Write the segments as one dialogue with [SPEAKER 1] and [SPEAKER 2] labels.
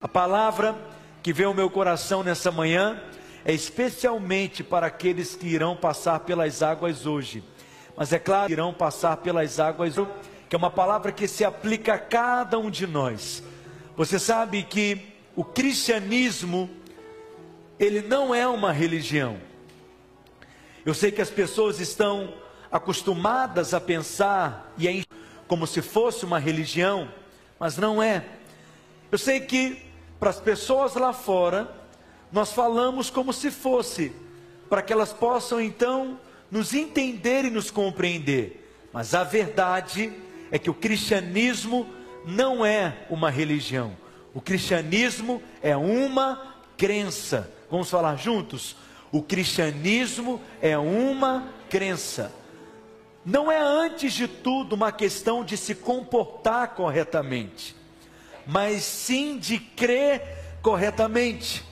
[SPEAKER 1] A palavra que veio ao meu coração nessa manhã é especialmente para aqueles que irão passar pelas águas hoje. Mas é claro, irão passar pelas águas, que é uma palavra que se aplica a cada um de nós. Você sabe que o cristianismo ele não é uma religião. Eu sei que as pessoas estão acostumadas a pensar e a como se fosse uma religião, mas não é. Eu sei que para as pessoas lá fora, nós falamos como se fosse, para que elas possam então nos entender e nos compreender. Mas a verdade é que o cristianismo não é uma religião. O cristianismo é uma crença. Vamos falar juntos? O cristianismo é uma crença. Não é antes de tudo uma questão de se comportar corretamente mas sim de crer corretamente.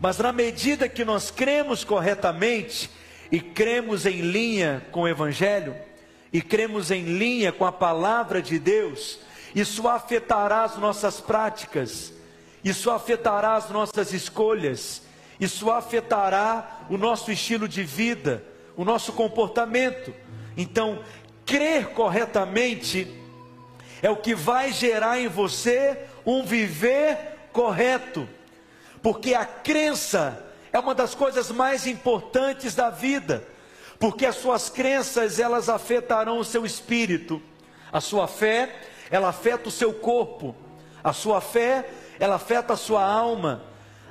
[SPEAKER 1] Mas na medida que nós cremos corretamente e cremos em linha com o Evangelho, e cremos em linha com a palavra de Deus, isso afetará as nossas práticas, isso afetará as nossas escolhas, isso afetará o nosso estilo de vida, o nosso comportamento. Então, crer corretamente é o que vai gerar em você um viver correto, porque a crença é uma das coisas mais importantes da vida, porque as suas crenças elas afetarão o seu espírito, a sua fé ela afeta o seu corpo, a sua fé ela afeta a sua alma,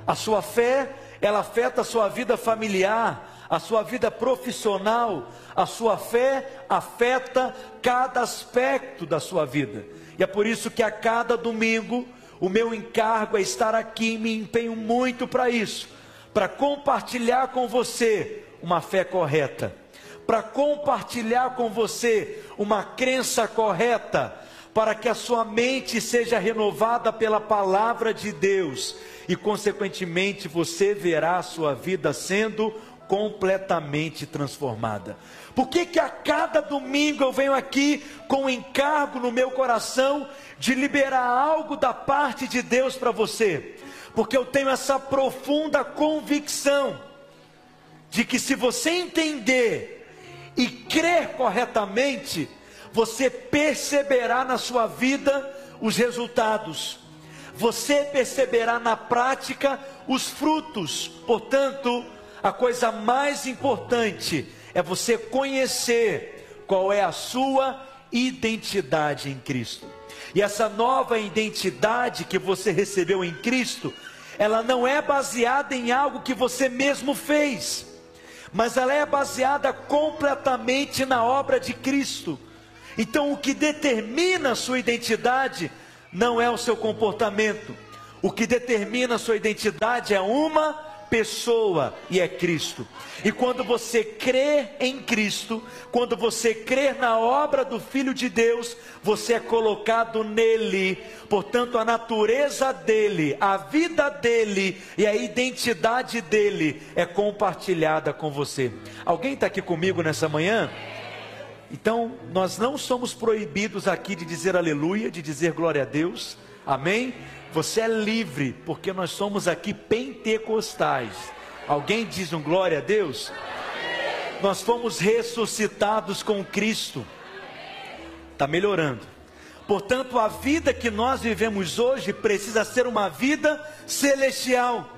[SPEAKER 1] a sua fé ela afeta a sua vida familiar, a sua vida profissional, a sua fé afeta cada aspecto da sua vida. E é por isso que a cada domingo o meu encargo é estar aqui e me empenho muito para isso, para compartilhar com você uma fé correta, para compartilhar com você uma crença correta, para que a sua mente seja renovada pela palavra de Deus e, consequentemente, você verá a sua vida sendo completamente transformada. Por que, que a cada domingo eu venho aqui com um encargo no meu coração de liberar algo da parte de Deus para você? Porque eu tenho essa profunda convicção de que se você entender e crer corretamente, você perceberá na sua vida os resultados. Você perceberá na prática os frutos. Portanto, a coisa mais importante é você conhecer qual é a sua identidade em Cristo. E essa nova identidade que você recebeu em Cristo, ela não é baseada em algo que você mesmo fez, mas ela é baseada completamente na obra de Cristo. Então, o que determina a sua identidade não é o seu comportamento, o que determina a sua identidade é uma pessoa e é Cristo. E quando você crê em Cristo, quando você crê na obra do Filho de Deus, você é colocado nele. Portanto, a natureza dele, a vida dele e a identidade dele é compartilhada com você. Alguém está aqui comigo nessa manhã? Então, nós não somos proibidos aqui de dizer aleluia, de dizer glória a Deus, amém? Você é livre, porque nós somos aqui pentecostais. Alguém diz um glória a Deus? Nós fomos ressuscitados com Cristo. Está melhorando. Portanto, a vida que nós vivemos hoje precisa ser uma vida celestial.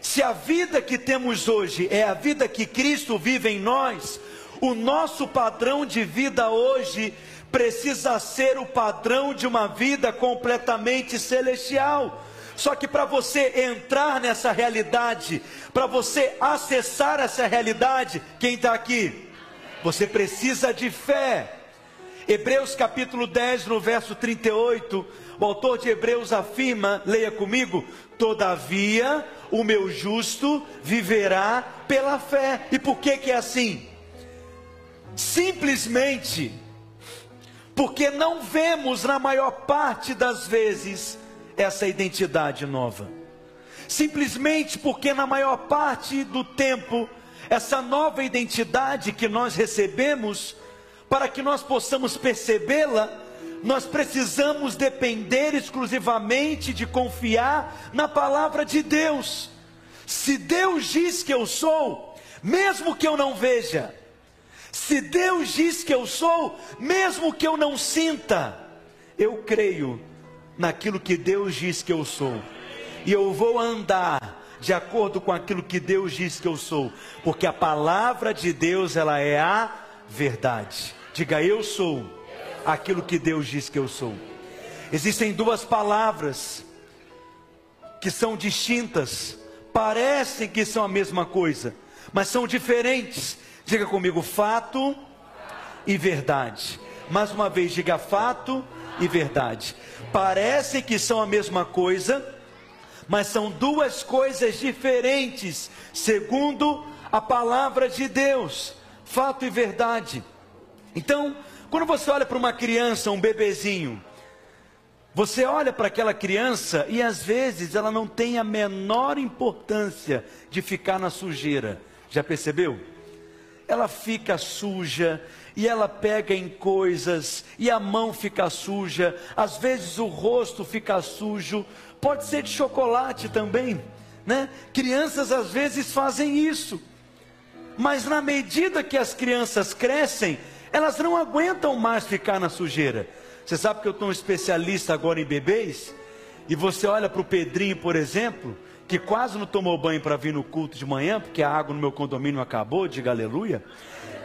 [SPEAKER 1] Se a vida que temos hoje é a vida que Cristo vive em nós, o nosso padrão de vida hoje precisa ser o padrão de uma vida completamente celestial. Só que para você entrar nessa realidade, para você acessar essa realidade, quem está aqui? Você precisa de fé. Hebreus capítulo 10, no verso 38, o autor de Hebreus afirma, leia comigo: Todavia o meu justo viverá pela fé. E por que, que é assim? Simplesmente porque não vemos na maior parte das vezes essa identidade nova. Simplesmente porque na maior parte do tempo essa nova identidade que nós recebemos, para que nós possamos percebê-la, nós precisamos depender exclusivamente de confiar na palavra de Deus. Se Deus diz que eu sou, mesmo que eu não veja, se Deus diz que eu sou, mesmo que eu não sinta, eu creio naquilo que Deus diz que eu sou, e eu vou andar de acordo com aquilo que Deus diz que eu sou, porque a palavra de Deus ela é a verdade. Diga eu sou aquilo que Deus diz que eu sou. Existem duas palavras que são distintas, parecem que são a mesma coisa, mas são diferentes. Diga comigo, fato e verdade. Mais uma vez, diga fato e verdade. Parecem que são a mesma coisa, mas são duas coisas diferentes, segundo a palavra de Deus. Fato e verdade. Então, quando você olha para uma criança, um bebezinho, você olha para aquela criança e às vezes ela não tem a menor importância de ficar na sujeira. Já percebeu? Ela fica suja e ela pega em coisas e a mão fica suja, às vezes o rosto fica sujo, pode ser de chocolate também, né? Crianças às vezes fazem isso. Mas na medida que as crianças crescem, elas não aguentam mais ficar na sujeira. Você sabe que eu estou um especialista agora em bebês? E você olha para o Pedrinho, por exemplo, que quase não tomou banho para vir no culto de manhã, porque a água no meu condomínio acabou, diga aleluia.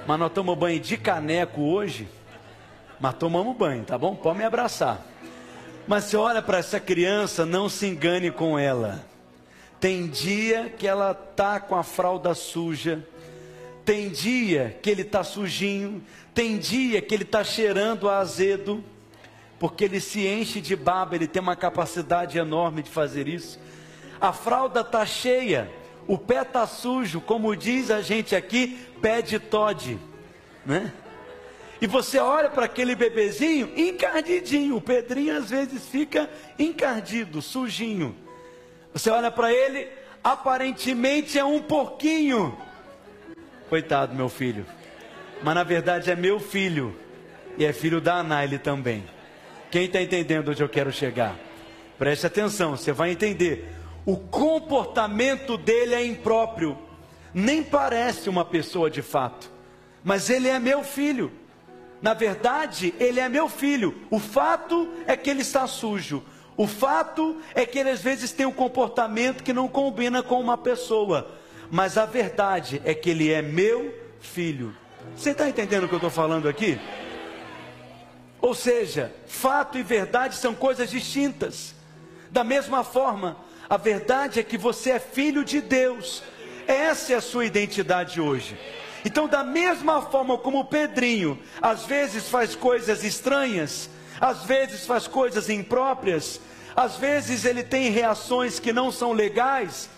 [SPEAKER 1] Mas nós tomamos banho de caneco hoje. Mas tomamos banho, tá bom? Pode me abraçar. Mas você olha para essa criança, não se engane com ela. Tem dia que ela tá com a fralda suja, tem dia que ele tá sujinho, tem dia que ele está cheirando a azedo, porque ele se enche de baba, ele tem uma capacidade enorme de fazer isso. A fralda está cheia, o pé está sujo, como diz a gente aqui, pé de Todd, né? E você olha para aquele bebezinho encardidinho, o Pedrinho às vezes fica encardido, sujinho. Você olha para ele, aparentemente é um porquinho. Coitado, meu filho mas na verdade é meu filho e é filho da Anaile também. Quem está entendendo onde eu quero chegar? Preste atenção, você vai entender. O comportamento dele é impróprio, nem parece uma pessoa de fato, mas ele é meu filho. Na verdade, ele é meu filho. O fato é que ele está sujo. O fato é que ele às vezes tem um comportamento que não combina com uma pessoa. Mas a verdade é que ele é meu filho. Você está entendendo o que eu estou falando aqui? Ou seja, fato e verdade são coisas distintas. Da mesma forma, a verdade é que você é filho de Deus. Essa é a sua identidade hoje. Então, da mesma forma como Pedrinho às vezes faz coisas estranhas, às vezes faz coisas impróprias, às vezes ele tem reações que não são legais,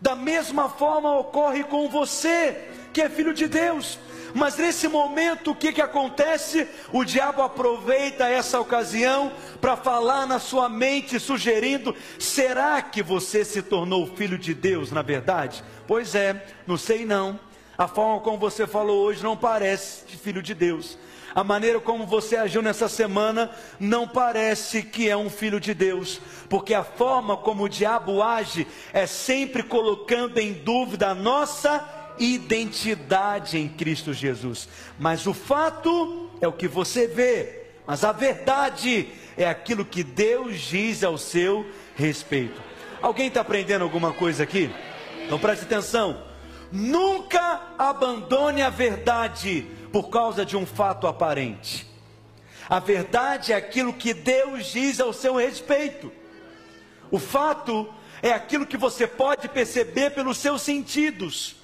[SPEAKER 1] da mesma forma ocorre com você, que é filho de Deus. Mas nesse momento, o que, que acontece? O diabo aproveita essa ocasião para falar na sua mente, sugerindo: será que você se tornou filho de Deus na verdade? Pois é, não sei não. A forma como você falou hoje não parece de filho de Deus. A maneira como você agiu nessa semana não parece que é um filho de Deus, porque a forma como o diabo age é sempre colocando em dúvida a nossa identidade em Cristo Jesus. Mas o fato é o que você vê, mas a verdade é aquilo que Deus diz ao seu respeito. Alguém está aprendendo alguma coisa aqui? Então preste atenção. Nunca abandone a verdade por causa de um fato aparente. A verdade é aquilo que Deus diz ao seu respeito. O fato é aquilo que você pode perceber pelos seus sentidos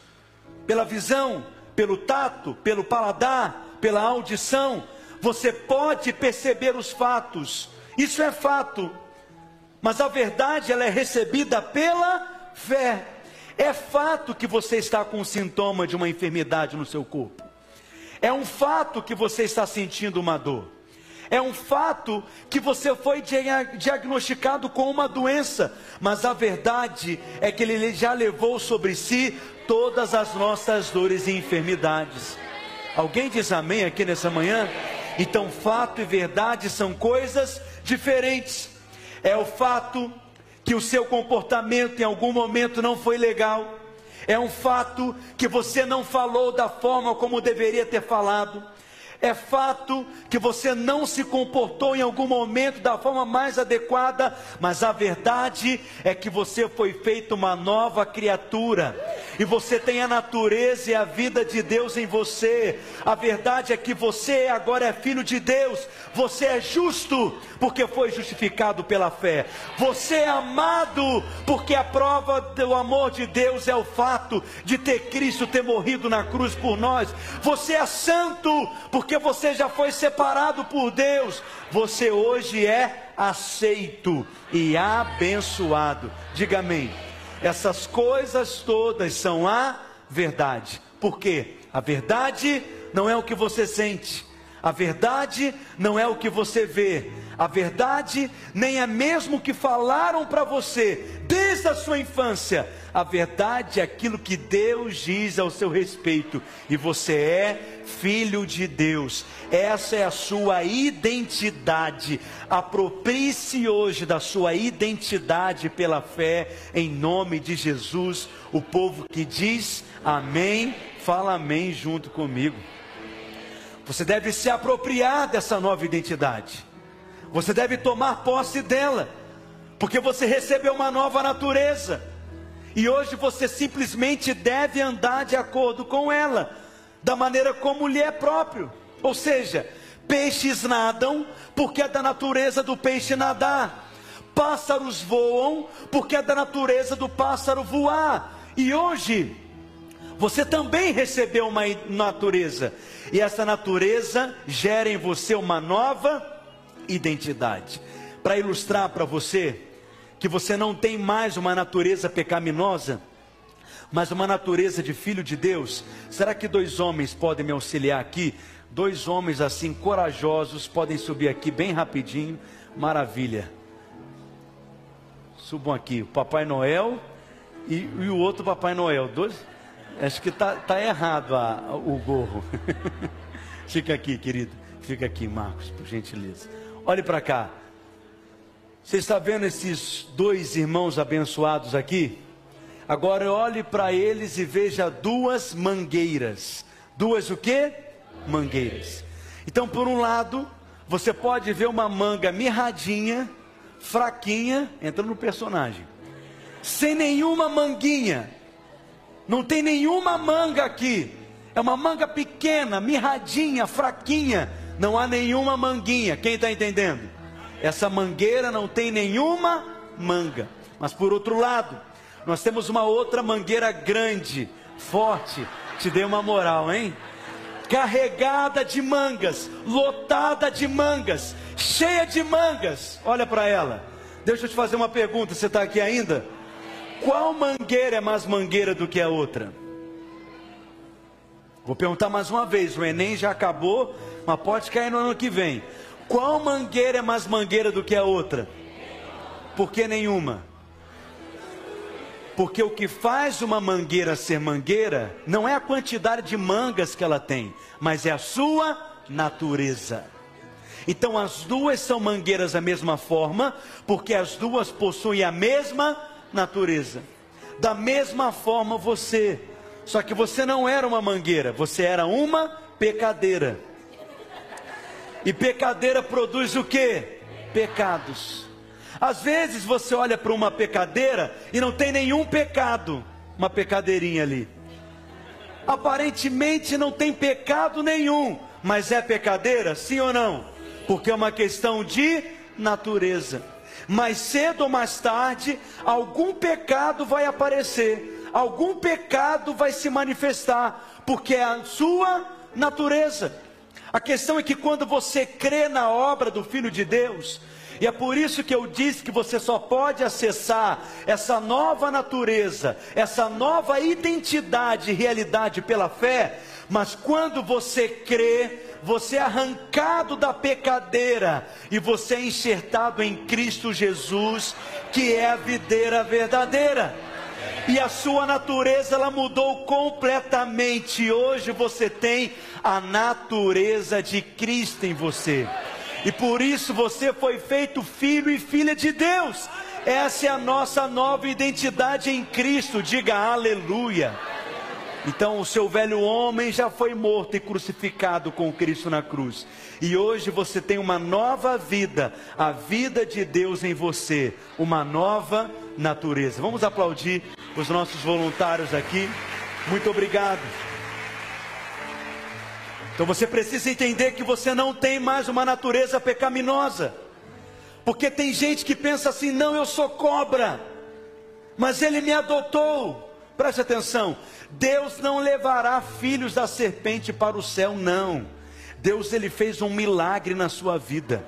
[SPEAKER 1] pela visão, pelo tato, pelo paladar, pela audição, você pode perceber os fatos. Isso é fato. Mas a verdade ela é recebida pela fé. É fato que você está com um sintoma de uma enfermidade no seu corpo. É um fato que você está sentindo uma dor. É um fato que você foi diagnosticado com uma doença, mas a verdade é que ele já levou sobre si todas as nossas dores e enfermidades. Alguém diz amém aqui nessa manhã? Então, fato e verdade são coisas diferentes. É o fato que o seu comportamento em algum momento não foi legal. É um fato que você não falou da forma como deveria ter falado. É fato que você não se comportou em algum momento da forma mais adequada, mas a verdade é que você foi feito uma nova criatura e você tem a natureza e a vida de Deus em você. A verdade é que você agora é filho de Deus, você é justo porque foi justificado pela fé. Você é amado porque a prova do amor de Deus é o fato de ter Cristo ter morrido na cruz por nós. Você é santo porque você já foi separado por Deus. Você hoje é aceito e abençoado. Diga amém. Essas coisas todas são a verdade. Por quê? A verdade não é o que você sente. A verdade não é o que você vê, a verdade nem é mesmo o que falaram para você desde a sua infância. A verdade é aquilo que Deus diz ao seu respeito, e você é filho de Deus. Essa é a sua identidade. Aproprie-se hoje da sua identidade pela fé, em nome de Jesus. O povo que diz amém, fala amém junto comigo. Você deve se apropriar dessa nova identidade. Você deve tomar posse dela, porque você recebeu uma nova natureza. E hoje você simplesmente deve andar de acordo com ela, da maneira como lhe é próprio. Ou seja, peixes nadam, porque é da natureza do peixe nadar. Pássaros voam, porque é da natureza do pássaro voar. E hoje, você também recebeu uma natureza, e essa natureza gera em você uma nova identidade. Para ilustrar para você que você não tem mais uma natureza pecaminosa, mas uma natureza de filho de Deus, será que dois homens podem me auxiliar aqui? Dois homens assim corajosos podem subir aqui bem rapidinho. Maravilha. Subam aqui, o Papai Noel e, e o outro Papai Noel. Dois, Acho que está tá errado a, o gorro. Fica aqui, querido. Fica aqui, Marcos, por gentileza. Olhe para cá. Você está vendo esses dois irmãos abençoados aqui? Agora olhe para eles e veja duas mangueiras. Duas o quê? Mangueiras. Então, por um lado, você pode ver uma manga mirradinha, fraquinha, entra no personagem. Sem nenhuma manguinha, não tem nenhuma manga aqui. É uma manga pequena, mirradinha, fraquinha. Não há nenhuma manguinha. Quem está entendendo? Essa mangueira não tem nenhuma manga. Mas por outro lado, nós temos uma outra mangueira grande, forte. Te dei uma moral, hein? Carregada de mangas, lotada de mangas, cheia de mangas. Olha para ela. Deixa eu te fazer uma pergunta. Você está aqui ainda? Qual mangueira é mais mangueira do que a outra? Vou perguntar mais uma vez, o Enem já acabou, mas pode cair no ano que vem. Qual mangueira é mais mangueira do que a outra? Por que nenhuma? Porque o que faz uma mangueira ser mangueira não é a quantidade de mangas que ela tem, mas é a sua natureza. Então as duas são mangueiras da mesma forma, porque as duas possuem a mesma natureza. Da mesma forma você, só que você não era uma mangueira, você era uma pecadeira. E pecadeira produz o que? Pecados. Às vezes você olha para uma pecadeira e não tem nenhum pecado, uma pecadeirinha ali. Aparentemente não tem pecado nenhum, mas é pecadeira, sim ou não? Porque é uma questão de natureza mais cedo ou mais tarde, algum pecado vai aparecer, algum pecado vai se manifestar, porque é a sua natureza. A questão é que quando você crê na obra do Filho de Deus, e é por isso que eu disse que você só pode acessar essa nova natureza, essa nova identidade e realidade pela fé, mas quando você crê, você é arrancado da pecadeira e você é enxertado em Cristo Jesus, que é a videira verdadeira. e a sua natureza ela mudou completamente. Hoje você tem a natureza de Cristo em você. E por isso você foi feito filho e filha de Deus. Essa é a nossa nova identidade em Cristo. Diga aleluia. Então o seu velho homem já foi morto e crucificado com Cristo na cruz. E hoje você tem uma nova vida, a vida de Deus em você, uma nova natureza. Vamos aplaudir os nossos voluntários aqui. Muito obrigado. Então você precisa entender que você não tem mais uma natureza pecaminosa. Porque tem gente que pensa assim: não, eu sou cobra, mas ele me adotou. Preste atenção: Deus não levará filhos da serpente para o céu, não. Deus ele fez um milagre na sua vida.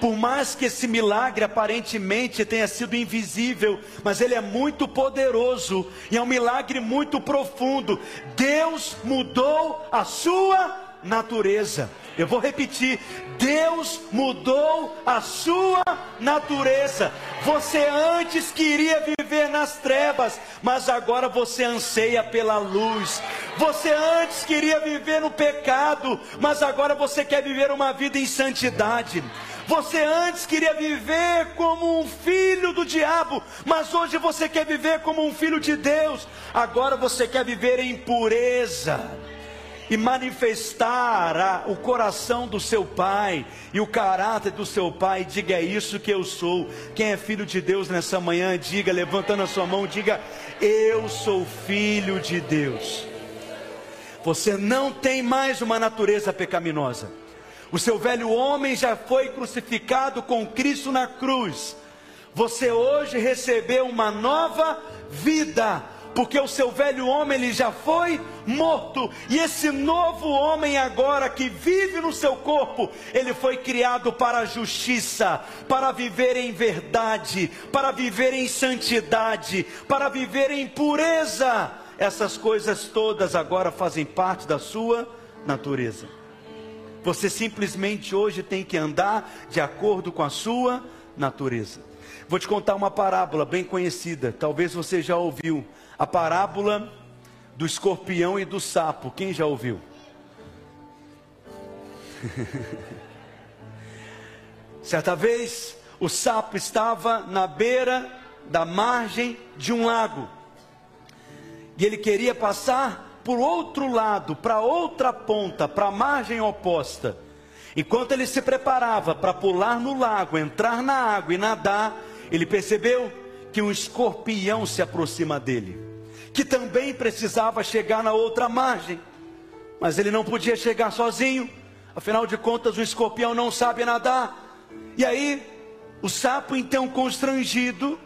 [SPEAKER 1] Por mais que esse milagre aparentemente tenha sido invisível, mas ele é muito poderoso e é um milagre muito profundo. Deus mudou a sua natureza. Eu vou repetir: Deus mudou a sua natureza. Você antes queria viver nas trevas, mas agora você anseia pela luz. Você antes queria viver no pecado, mas agora você quer viver uma vida em santidade. Você antes queria viver como um filho do diabo, mas hoje você quer viver como um filho de Deus. Agora você quer viver em pureza e manifestar o coração do seu pai e o caráter do seu pai, diga é isso que eu sou. Quem é filho de Deus nessa manhã, diga, levantando a sua mão, diga eu sou filho de Deus. Você não tem mais uma natureza pecaminosa. O seu velho homem já foi crucificado com Cristo na cruz. Você hoje recebeu uma nova vida porque o seu velho homem ele já foi morto, e esse novo homem agora que vive no seu corpo, ele foi criado para a justiça, para viver em verdade, para viver em santidade, para viver em pureza. Essas coisas todas agora fazem parte da sua natureza. Você simplesmente hoje tem que andar de acordo com a sua natureza. Vou te contar uma parábola bem conhecida, talvez você já ouviu a parábola do escorpião e do sapo. Quem já ouviu? Certa vez, o sapo estava na beira da margem de um lago. E ele queria passar por outro lado, para outra ponta, para a margem oposta. Enquanto ele se preparava para pular no lago, entrar na água e nadar, ele percebeu que um escorpião se aproxima dele que também precisava chegar na outra margem, mas ele não podia chegar sozinho, afinal de contas, o escorpião não sabe nadar. E aí, o sapo, então constrangido,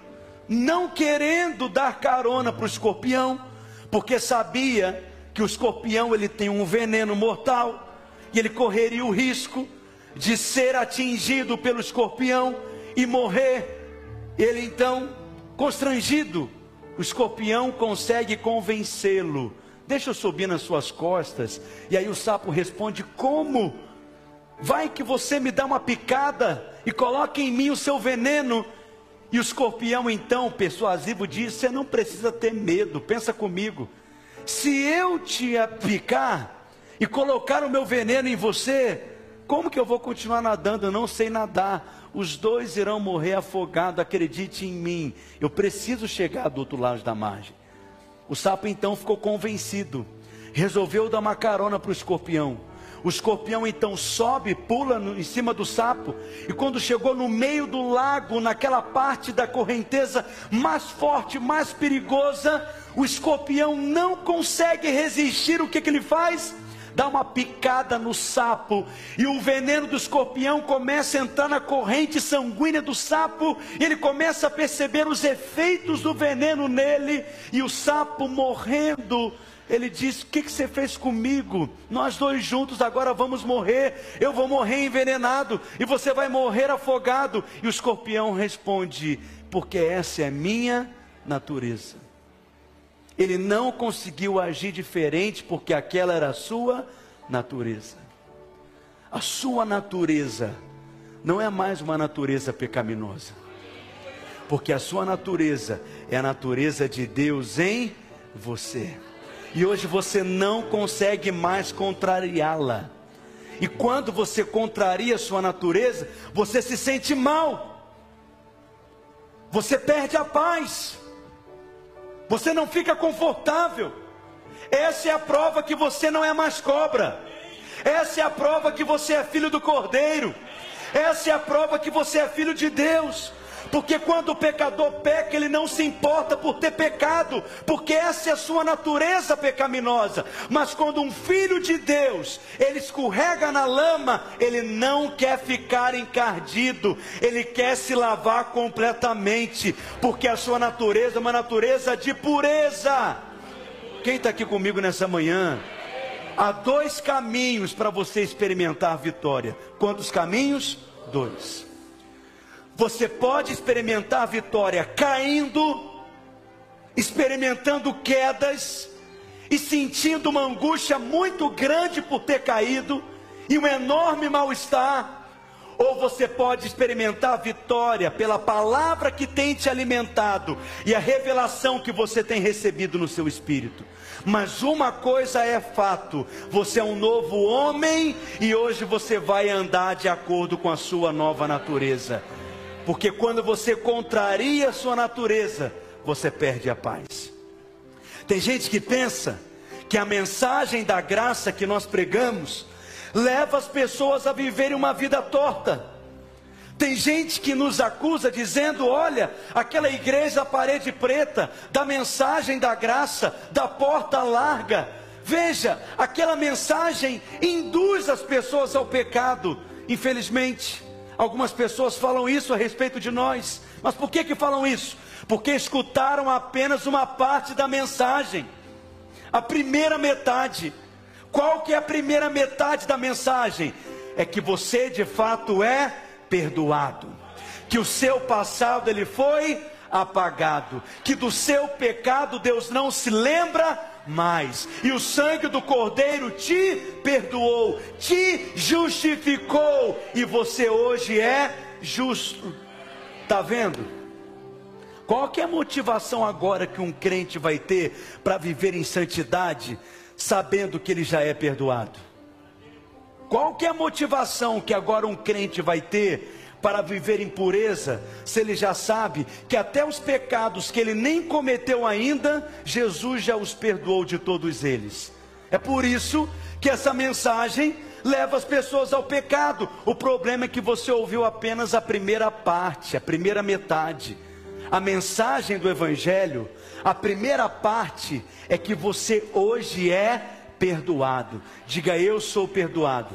[SPEAKER 1] não querendo dar carona para o escorpião, porque sabia que o escorpião ele tem um veneno mortal e ele correria o risco de ser atingido pelo escorpião e morrer. Ele então, constrangido, o escorpião consegue convencê-lo. Deixa eu subir nas suas costas. E aí o sapo responde: Como? Vai que você me dá uma picada e coloca em mim o seu veneno. E o escorpião, então, persuasivo, diz: Você não precisa ter medo, pensa comigo. Se eu te picar e colocar o meu veneno em você, como que eu vou continuar nadando? Eu não sei nadar os dois irão morrer afogados, acredite em mim, eu preciso chegar do outro lado da margem. O sapo então ficou convencido, resolveu dar uma carona para o escorpião. O escorpião então sobe, pula no, em cima do sapo, e quando chegou no meio do lago, naquela parte da correnteza mais forte, mais perigosa, o escorpião não consegue resistir. O que, que ele faz? Dá uma picada no sapo, e o veneno do escorpião começa a entrar na corrente sanguínea do sapo, ele começa a perceber os efeitos do veneno nele, e o sapo morrendo. Ele diz: O que, que você fez comigo? Nós dois juntos agora vamos morrer. Eu vou morrer envenenado e você vai morrer afogado. E o escorpião responde: Porque essa é minha natureza. Ele não conseguiu agir diferente porque aquela era a sua natureza. A sua natureza não é mais uma natureza pecaminosa. porque a sua natureza é a natureza de Deus em você. E hoje você não consegue mais contrariá-la. E quando você contraria a sua natureza, você se sente mal. Você perde a paz. Você não fica confortável. Essa é a prova que você não é mais cobra. Essa é a prova que você é filho do Cordeiro. Essa é a prova que você é filho de Deus. Porque quando o pecador peca, ele não se importa por ter pecado, porque essa é a sua natureza pecaminosa. Mas quando um filho de Deus, ele escorrega na lama, ele não quer ficar encardido, ele quer se lavar completamente, porque a sua natureza é uma natureza de pureza. Quem está aqui comigo nessa manhã? Há dois caminhos para você experimentar vitória. Quantos caminhos? Dois. Você pode experimentar a vitória caindo, experimentando quedas e sentindo uma angústia muito grande por ter caído e um enorme mal-estar. Ou você pode experimentar a vitória pela palavra que tem te alimentado e a revelação que você tem recebido no seu espírito. Mas uma coisa é fato: você é um novo homem e hoje você vai andar de acordo com a sua nova natureza. Porque quando você contraria a sua natureza, você perde a paz. Tem gente que pensa que a mensagem da graça que nós pregamos leva as pessoas a viverem uma vida torta. Tem gente que nos acusa dizendo: olha, aquela igreja parede preta, da mensagem da graça, da porta larga. Veja, aquela mensagem induz as pessoas ao pecado. Infelizmente, Algumas pessoas falam isso a respeito de nós. Mas por que que falam isso? Porque escutaram apenas uma parte da mensagem. A primeira metade. Qual que é a primeira metade da mensagem? É que você de fato é perdoado. Que o seu passado ele foi apagado, que do seu pecado Deus não se lembra mais, e o sangue do Cordeiro te perdoou, te justificou, e você hoje é justo. Está vendo? Qual que é a motivação agora que um crente vai ter para viver em santidade, sabendo que ele já é perdoado? Qual que é a motivação que agora um crente vai ter para viver em pureza, se ele já sabe que até os pecados que ele nem cometeu ainda, Jesus já os perdoou de todos eles. É por isso que essa mensagem leva as pessoas ao pecado. O problema é que você ouviu apenas a primeira parte, a primeira metade. A mensagem do Evangelho, a primeira parte é que você hoje é perdoado. Diga eu sou perdoado.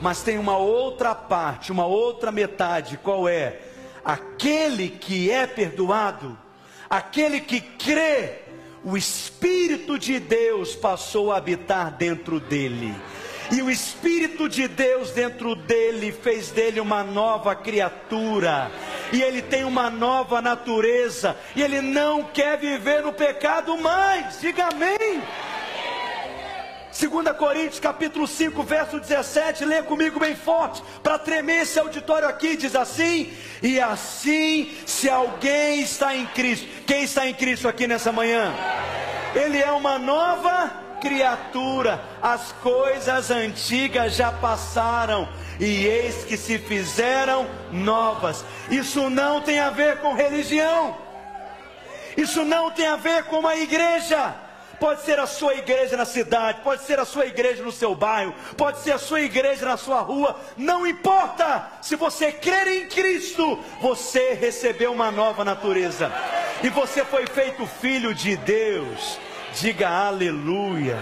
[SPEAKER 1] Mas tem uma outra parte, uma outra metade, qual é? Aquele que é perdoado, aquele que crê, o Espírito de Deus passou a habitar dentro dele. E o Espírito de Deus dentro dele fez dele uma nova criatura. E ele tem uma nova natureza. E ele não quer viver no pecado mais. Diga amém. 2 Coríntios capítulo 5, verso 17, leia comigo bem forte, para tremer esse auditório aqui, diz assim: E assim, se alguém está em Cristo, quem está em Cristo aqui nessa manhã? Ele é uma nova criatura, as coisas antigas já passaram, e eis que se fizeram novas. Isso não tem a ver com religião, isso não tem a ver com uma igreja Pode ser a sua igreja na cidade, pode ser a sua igreja no seu bairro, pode ser a sua igreja na sua rua, não importa. Se você crer em Cristo, você recebeu uma nova natureza. E você foi feito filho de Deus. Diga aleluia.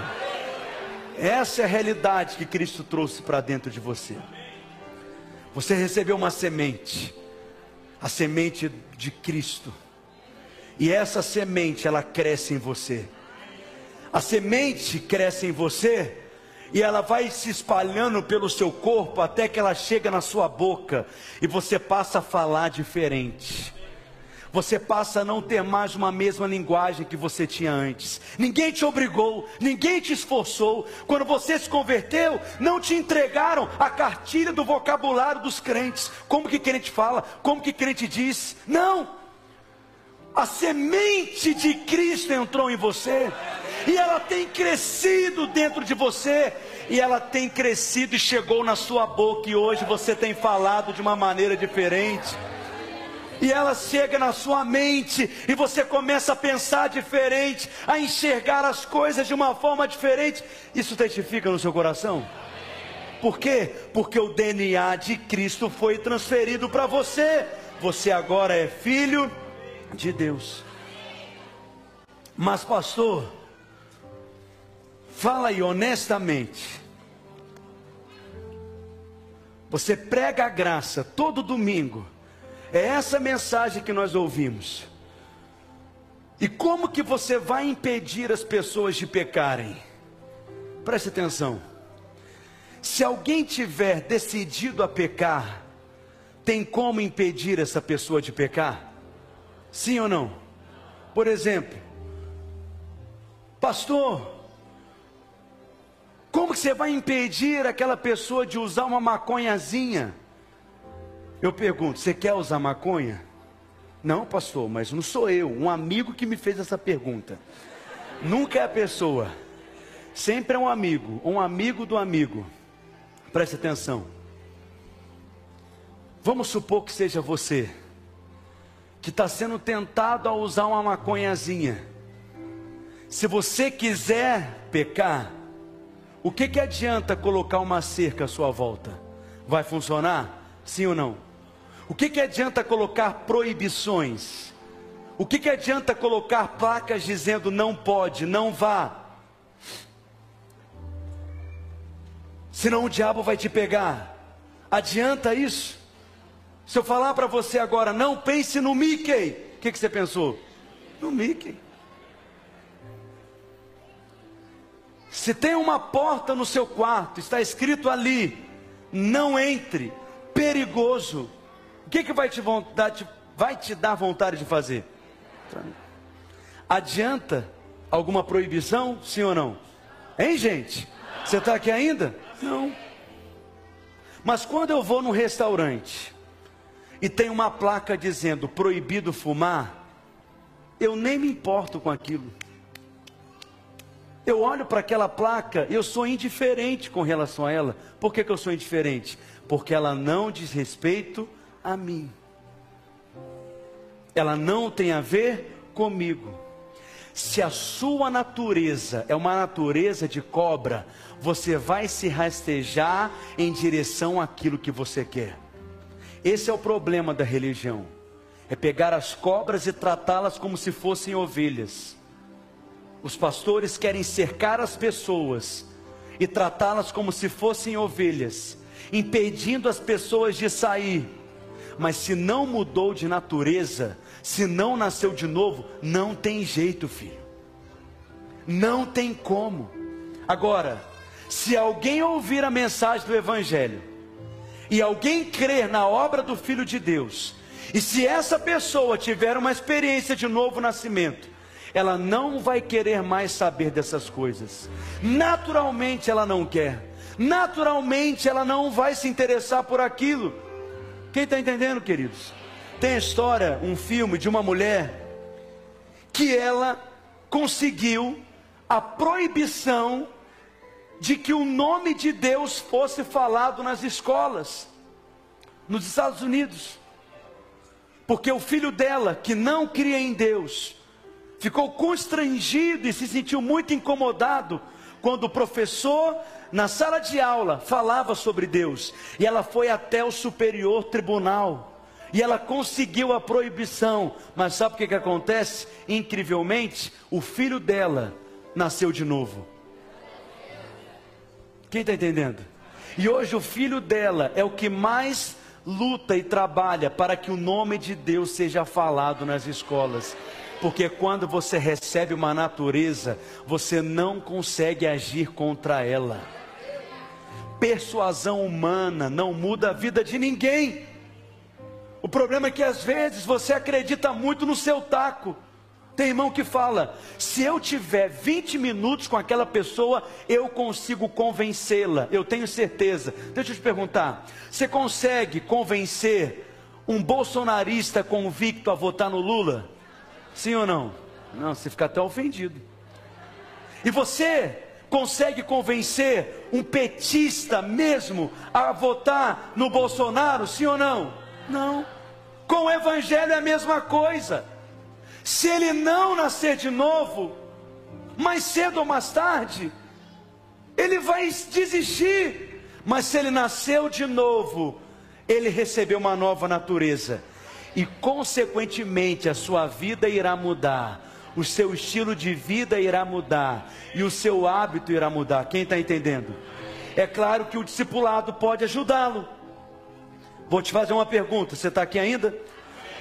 [SPEAKER 1] Essa é a realidade que Cristo trouxe para dentro de você. Você recebeu uma semente, a semente de Cristo. E essa semente, ela cresce em você. A semente cresce em você e ela vai se espalhando pelo seu corpo até que ela chega na sua boca e você passa a falar diferente. Você passa a não ter mais uma mesma linguagem que você tinha antes. Ninguém te obrigou, ninguém te esforçou. Quando você se converteu, não te entregaram a cartilha do vocabulário dos crentes. Como que crente fala? Como que crente diz? Não. A semente de Cristo entrou em você, e ela tem crescido dentro de você, e ela tem crescido e chegou na sua boca, e hoje você tem falado de uma maneira diferente. E ela chega na sua mente, e você começa a pensar diferente, a enxergar as coisas de uma forma diferente. Isso testifica no seu coração? Por quê? Porque o DNA de Cristo foi transferido para você. Você agora é filho de Deus. Mas, pastor, fala aí honestamente. Você prega a graça todo domingo. É essa mensagem que nós ouvimos. E como que você vai impedir as pessoas de pecarem? Preste atenção. Se alguém tiver decidido a pecar, tem como impedir essa pessoa de pecar? Sim ou não? Por exemplo, pastor, como que você vai impedir aquela pessoa de usar uma maconhazinha? Eu pergunto, você quer usar maconha? Não, pastor, mas não sou eu, um amigo que me fez essa pergunta. Nunca é a pessoa, sempre é um amigo, um amigo do amigo. Preste atenção. Vamos supor que seja você que está sendo tentado a usar uma maconhazinha. Se você quiser pecar, o que, que adianta colocar uma cerca à sua volta? Vai funcionar? Sim ou não? O que, que adianta colocar proibições? O que, que adianta colocar placas dizendo não pode, não vá? Senão o diabo vai te pegar. Adianta isso? Se eu falar para você agora, não pense no Mickey, o que, que você pensou? No Mickey. Se tem uma porta no seu quarto, está escrito ali, não entre, perigoso. O que, que vai, te vontade, vai te dar vontade de fazer? Adianta alguma proibição, sim ou não? Hein, gente? Você está aqui ainda? Não. Mas quando eu vou num restaurante e tem uma placa dizendo proibido fumar, eu nem me importo com aquilo. Eu olho para aquela placa, eu sou indiferente com relação a ela. Por que, que eu sou indiferente? Porque ela não diz respeito a mim. Ela não tem a ver comigo. Se a sua natureza é uma natureza de cobra, você vai se rastejar em direção àquilo que você quer. Esse é o problema da religião. É pegar as cobras e tratá-las como se fossem ovelhas. Os pastores querem cercar as pessoas e tratá-las como se fossem ovelhas, impedindo as pessoas de sair. Mas se não mudou de natureza, se não nasceu de novo, não tem jeito, filho. Não tem como. Agora, se alguém ouvir a mensagem do Evangelho, e alguém crer na obra do Filho de Deus, e se essa pessoa tiver uma experiência de novo nascimento, ela não vai querer mais saber dessas coisas. Naturalmente ela não quer. Naturalmente ela não vai se interessar por aquilo. Quem está entendendo, queridos? Tem a história, um filme de uma mulher que ela conseguiu a proibição de que o nome de Deus fosse falado nas escolas, nos Estados Unidos. Porque o filho dela, que não cria em Deus, ficou constrangido e se sentiu muito incomodado quando o professor, na sala de aula, falava sobre Deus. E ela foi até o superior tribunal. E ela conseguiu a proibição. Mas sabe o que, que acontece? Incrivelmente, o filho dela nasceu de novo. Quem está entendendo? E hoje o filho dela é o que mais luta e trabalha para que o nome de Deus seja falado nas escolas. Porque quando você recebe uma natureza, você não consegue agir contra ela. Persuasão humana não muda a vida de ninguém. O problema é que às vezes você acredita muito no seu taco. Tem irmão que fala: se eu tiver 20 minutos com aquela pessoa, eu consigo convencê-la, eu tenho certeza. Deixa eu te perguntar: você consegue convencer um bolsonarista convicto a votar no Lula? Sim ou não? Não, você fica até ofendido. E você consegue convencer um petista mesmo a votar no Bolsonaro, sim ou não? Não. Com o evangelho é a mesma coisa. Se ele não nascer de novo, mais cedo ou mais tarde, ele vai desistir. Mas se ele nasceu de novo, ele recebeu uma nova natureza. E consequentemente a sua vida irá mudar o seu estilo de vida irá mudar e o seu hábito irá mudar. Quem está entendendo? É claro que o discipulado pode ajudá-lo. Vou te fazer uma pergunta: você está aqui ainda?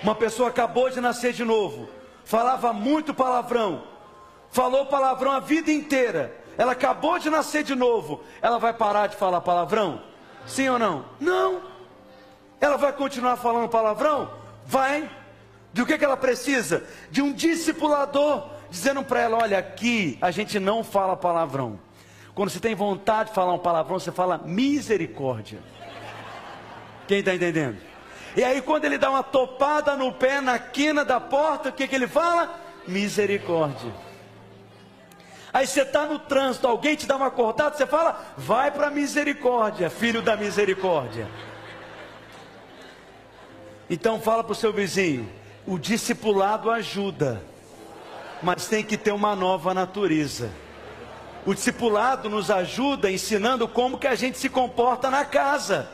[SPEAKER 1] Uma pessoa acabou de nascer de novo, falava muito palavrão, falou palavrão a vida inteira. Ela acabou de nascer de novo, ela vai parar de falar palavrão? Sim ou não? Não. Ela vai continuar falando palavrão? Vai. De o que, que ela precisa? De um discipulador, dizendo para ela: olha, aqui a gente não fala palavrão. Quando você tem vontade de falar um palavrão, você fala misericórdia. Quem está entendendo? E aí, quando ele dá uma topada no pé na quina da porta, o que, que ele fala? Misericórdia. Aí você está no trânsito, alguém te dá uma cortada, você fala, vai para misericórdia, filho da misericórdia. Então fala para o seu vizinho, o discipulado ajuda, mas tem que ter uma nova natureza. O discipulado nos ajuda ensinando como que a gente se comporta na casa,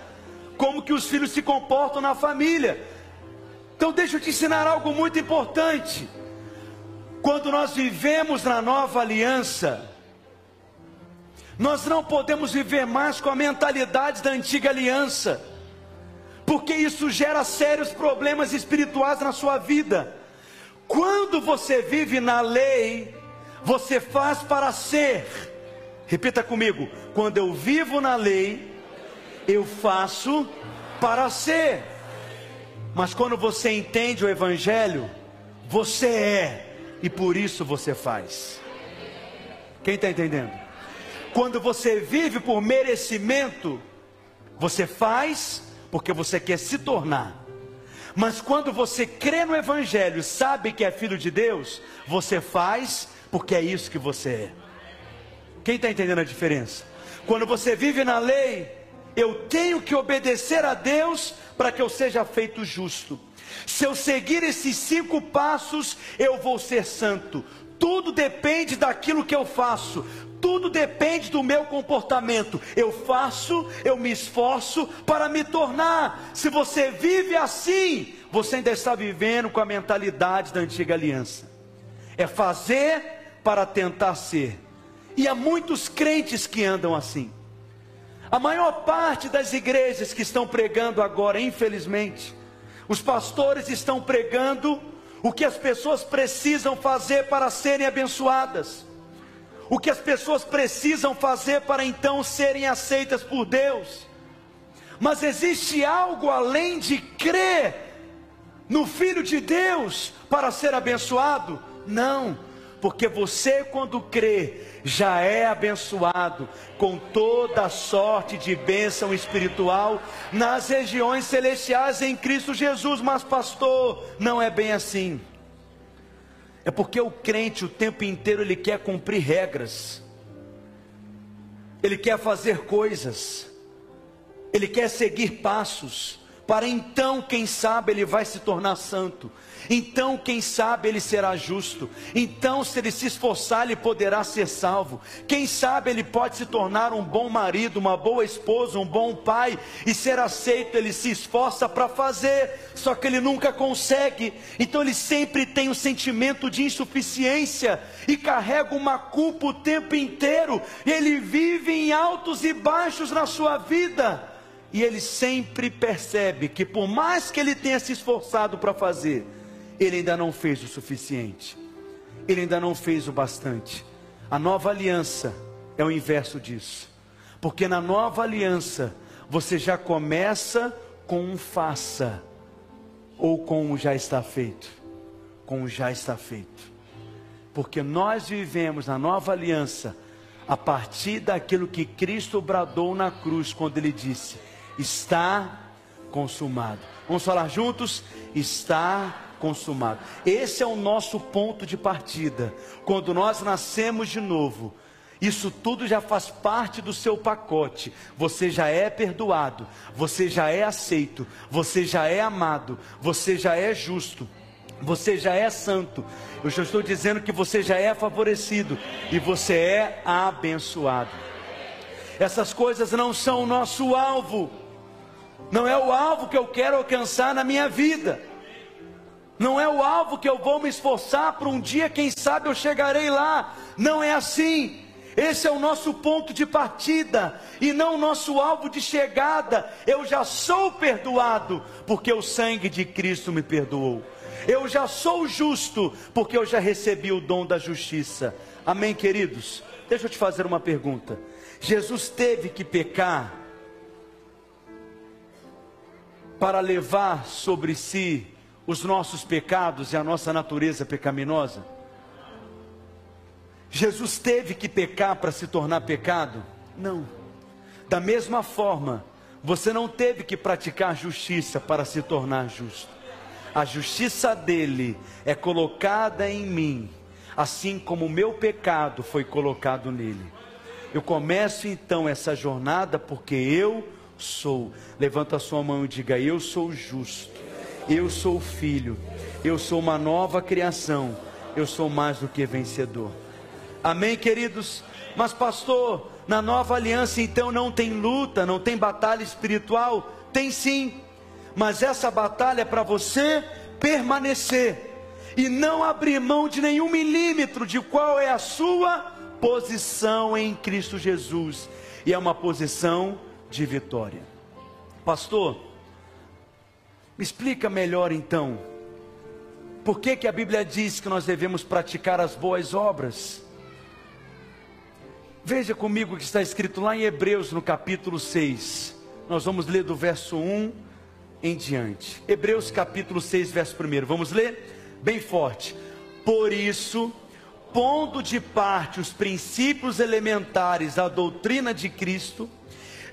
[SPEAKER 1] como que os filhos se comportam na família. Então deixa eu te ensinar algo muito importante. Quando nós vivemos na nova aliança, nós não podemos viver mais com a mentalidade da antiga aliança porque isso gera sérios problemas espirituais na sua vida. Quando você vive na lei, você faz para ser. Repita comigo: quando eu vivo na lei, eu faço para ser. Mas quando você entende o Evangelho, você é, e por isso você faz. Quem está entendendo? Quando você vive por merecimento, você faz porque você quer se tornar. Mas quando você crê no Evangelho, sabe que é filho de Deus, você faz porque é isso que você é. Quem está entendendo a diferença? Quando você vive na lei, eu tenho que obedecer a Deus para que eu seja feito justo. Se eu seguir esses cinco passos, eu vou ser santo. Tudo depende daquilo que eu faço. Tudo depende do meu comportamento. Eu faço, eu me esforço para me tornar. Se você vive assim, você ainda está vivendo com a mentalidade da antiga aliança. É fazer para tentar ser. E há muitos crentes que andam assim. A maior parte das igrejas que estão pregando agora, infelizmente, os pastores estão pregando o que as pessoas precisam fazer para serem abençoadas o que as pessoas precisam fazer para então serem aceitas por Deus. Mas existe algo além de crer no Filho de Deus para ser abençoado? Não, porque você, quando crê, já é abençoado com toda sorte de bênção espiritual nas regiões celestiais em Cristo Jesus. Mas, pastor, não é bem assim. É porque o crente o tempo inteiro ele quer cumprir regras, ele quer fazer coisas, ele quer seguir passos, para então, quem sabe, ele vai se tornar santo. Então, quem sabe, ele será justo. Então, se ele se esforçar, ele poderá ser salvo. Quem sabe, ele pode se tornar um bom marido, uma boa esposa, um bom pai e ser aceito. Ele se esforça para fazer, só que ele nunca consegue. Então, ele sempre tem o um sentimento de insuficiência e carrega uma culpa o tempo inteiro. Ele vive em altos e baixos na sua vida e ele sempre percebe que, por mais que ele tenha se esforçado para fazer, ele ainda não fez o suficiente, ele ainda não fez o bastante. A nova aliança é o inverso disso, porque na nova aliança você já começa com um faça, ou com um já está feito, com um já está feito, porque nós vivemos na nova aliança a partir daquilo que Cristo bradou na cruz quando ele disse: está consumado. Vamos falar juntos? Está consumado. Esse é o nosso ponto de partida. Quando nós nascemos de novo, isso tudo já faz parte do seu pacote. Você já é perdoado, você já é aceito, você já é amado, você já é justo, você já é santo. Eu já estou dizendo que você já é favorecido e você é abençoado. Essas coisas não são o nosso alvo, não é o alvo que eu quero alcançar na minha vida, não é o alvo que eu vou me esforçar para um dia, quem sabe eu chegarei lá. Não é assim. Esse é o nosso ponto de partida e não o nosso alvo de chegada. Eu já sou perdoado, porque o sangue de Cristo me perdoou. Eu já sou justo, porque eu já recebi o dom da justiça. Amém, queridos? Deixa eu te fazer uma pergunta. Jesus teve que pecar para levar sobre si os nossos pecados e a nossa natureza pecaminosa? Jesus teve que pecar para se tornar pecado? Não. Da mesma forma, você não teve que praticar justiça para se tornar justo. A justiça dele é colocada em mim, assim como o meu pecado foi colocado nele. Eu começo então essa jornada porque eu sou. Levanta a sua mão e diga: Eu sou justo. Eu sou filho. Eu sou uma nova criação. Eu sou mais do que vencedor. Amém, queridos? Mas, pastor, na nova aliança então não tem luta, não tem batalha espiritual? Tem sim, mas essa batalha é para você permanecer e não abrir mão de nenhum milímetro de qual é a sua posição em Cristo Jesus, e é uma posição de vitória. Pastor, me explica melhor então, por que, que a Bíblia diz que nós devemos praticar as boas obras? Veja comigo o que está escrito lá em Hebreus, no capítulo 6. Nós vamos ler do verso 1 em diante. Hebreus, capítulo 6, verso 1. Vamos ler? Bem forte. Por isso, pondo de parte os princípios elementares da doutrina de Cristo,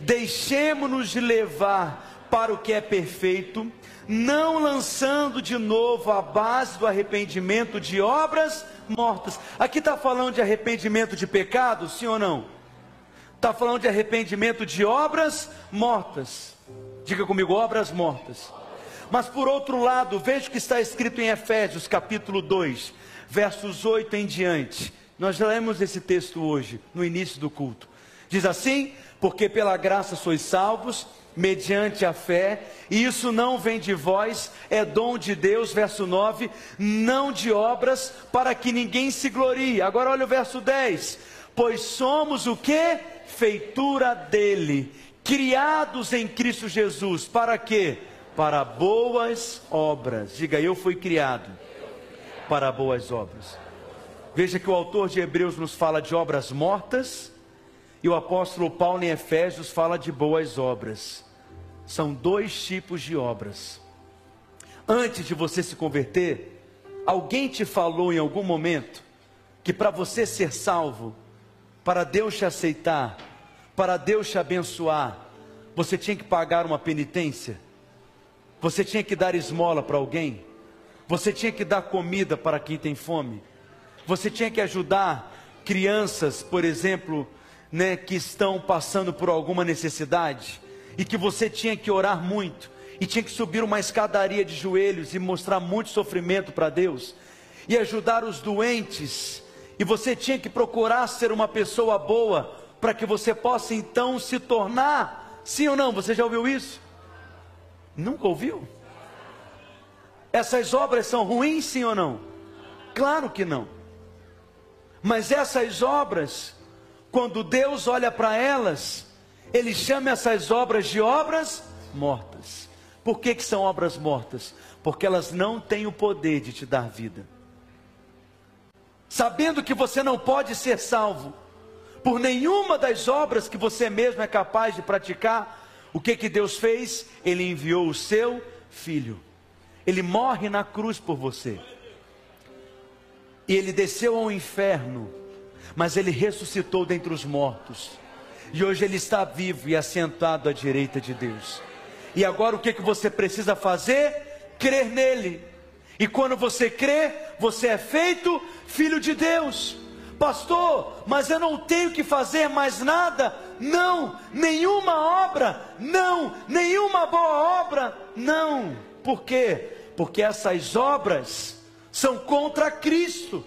[SPEAKER 1] deixemos-nos de levar para o que é perfeito, não lançando de novo a base do arrependimento de obras mortas. Aqui está falando de arrependimento de pecado, sim ou não? Está falando de arrependimento de obras mortas. Diga comigo, obras mortas. Mas por outro lado, veja o que está escrito em Efésios capítulo 2, versos 8 em diante. Nós lemos esse texto hoje, no início do culto. Diz assim: Porque pela graça sois salvos mediante a fé, e isso não vem de vós, é dom de Deus, verso 9, não de obras, para que ninguém se glorie. Agora olha o verso 10: Pois somos o que? Feitura dele, criados em Cristo Jesus, para quê? Para boas obras. Diga, eu fui criado para boas obras. Veja que o autor de Hebreus nos fala de obras mortas, e o apóstolo Paulo em Efésios fala de boas obras são dois tipos de obras. Antes de você se converter, alguém te falou em algum momento que para você ser salvo, para Deus te aceitar, para Deus te abençoar, você tinha que pagar uma penitência, você tinha que dar esmola para alguém, você tinha que dar comida para quem tem fome, você tinha que ajudar crianças, por exemplo, né, que estão passando por alguma necessidade e que você tinha que orar muito, e tinha que subir uma escadaria de joelhos e mostrar muito sofrimento para Deus, e ajudar os doentes, e você tinha que procurar ser uma pessoa boa, para que você possa então se tornar, sim ou não? Você já ouviu isso? Nunca ouviu? Essas obras são ruins, sim ou não? Claro que não. Mas essas obras, quando Deus olha para elas, ele chama essas obras de obras mortas. Por que, que são obras mortas? Porque elas não têm o poder de te dar vida. Sabendo que você não pode ser salvo por nenhuma das obras que você mesmo é capaz de praticar, o que que Deus fez? Ele enviou o seu filho. Ele morre na cruz por você. E ele desceu ao inferno, mas ele ressuscitou dentre os mortos e hoje ele está vivo e assentado à direita de Deus. E agora o que, que você precisa fazer? Crer nele. E quando você crê, você é feito filho de Deus. Pastor, mas eu não tenho que fazer mais nada? Não, nenhuma obra, não, nenhuma boa obra, não. Por quê? Porque essas obras são contra Cristo.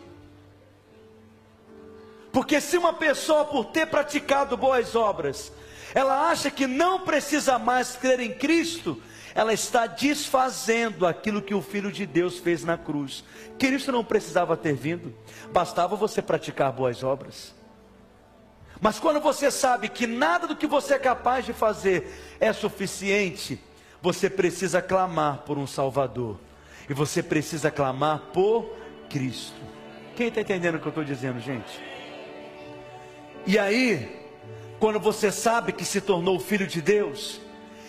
[SPEAKER 1] Porque se uma pessoa, por ter praticado boas obras, ela acha que não precisa mais crer em Cristo, ela está desfazendo aquilo que o Filho de Deus fez na cruz. Cristo não precisava ter vindo, bastava você praticar boas obras. Mas quando você sabe que nada do que você é capaz de fazer é suficiente, você precisa clamar por um Salvador, e você precisa clamar por Cristo. Quem está entendendo o que eu estou dizendo, gente? E aí, quando você sabe que se tornou filho de Deus,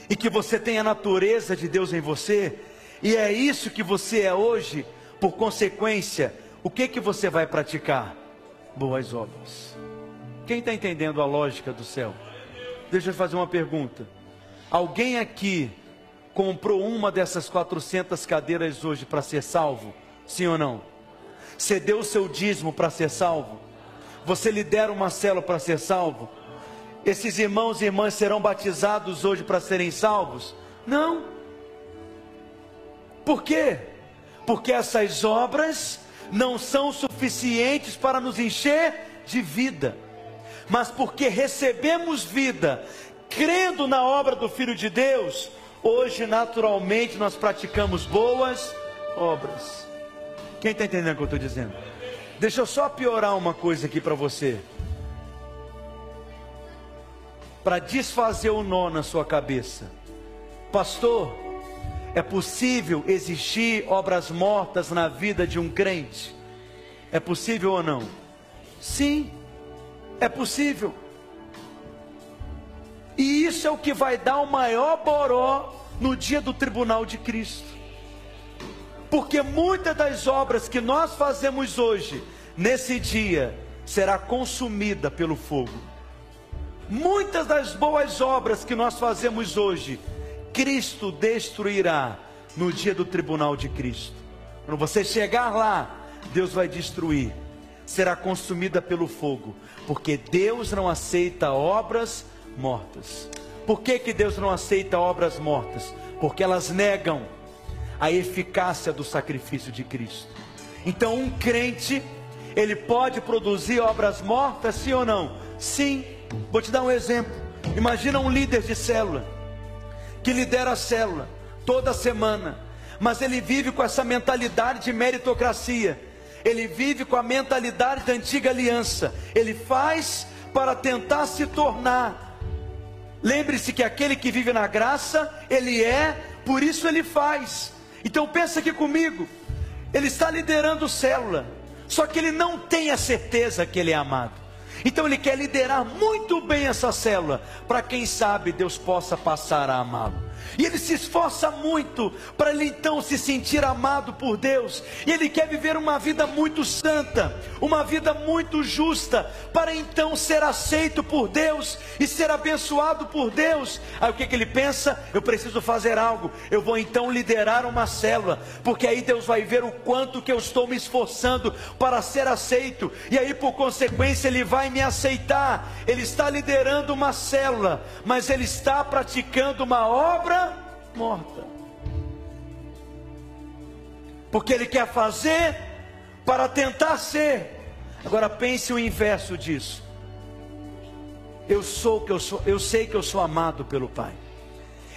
[SPEAKER 1] e que você tem a natureza de Deus em você, e é isso que você é hoje, por consequência, o que que você vai praticar? Boas obras. Quem está entendendo a lógica do céu? Deixa eu fazer uma pergunta. Alguém aqui comprou uma dessas 400 cadeiras hoje para ser salvo? Sim ou não? Cedeu o seu dízimo para ser salvo? Você lidera uma célula para ser salvo? esses irmãos e irmãs serão batizados hoje para serem salvos? Não. Por quê? Porque essas obras não são suficientes para nos encher de vida, mas porque recebemos vida, crendo na obra do Filho de Deus, hoje naturalmente nós praticamos boas obras. Quem está entendendo o que eu estou dizendo? Deixa eu só piorar uma coisa aqui para você para desfazer o nó na sua cabeça. Pastor, é possível existir obras mortas na vida de um crente? É possível ou não? Sim, é possível. E isso é o que vai dar o maior boró no dia do tribunal de Cristo. Porque muitas das obras que nós fazemos hoje, nesse dia, será consumida pelo fogo. Muitas das boas obras que nós fazemos hoje, Cristo destruirá no dia do tribunal de Cristo. Quando você chegar lá, Deus vai destruir, será consumida pelo fogo, porque Deus não aceita obras mortas. Por que, que Deus não aceita obras mortas? Porque elas negam a eficácia do sacrifício de Cristo. Então, um crente, ele pode produzir obras mortas, sim ou não? Sim, Vou te dar um exemplo. Imagina um líder de célula que lidera a célula toda semana, mas ele vive com essa mentalidade de meritocracia. Ele vive com a mentalidade da antiga aliança. Ele faz para tentar se tornar. Lembre-se que aquele que vive na graça, ele é, por isso ele faz. Então pensa aqui comigo. Ele está liderando célula, só que ele não tem a certeza que ele é amado. Então ele quer liderar muito bem essa célula, para quem sabe Deus possa passar a amá-lo. E ele se esforça muito para ele então se sentir amado por Deus. E ele quer viver uma vida muito santa, uma vida muito justa, para então ser aceito por Deus e ser abençoado por Deus. Aí o que, que ele pensa? Eu preciso fazer algo. Eu vou então liderar uma célula, porque aí Deus vai ver o quanto que eu estou me esforçando para ser aceito. E aí por consequência ele vai me aceitar. Ele está liderando uma célula, mas ele está praticando uma obra morta. Porque ele quer fazer para tentar ser. Agora pense o inverso disso. Eu sou que eu sou, eu sei que eu sou amado pelo Pai.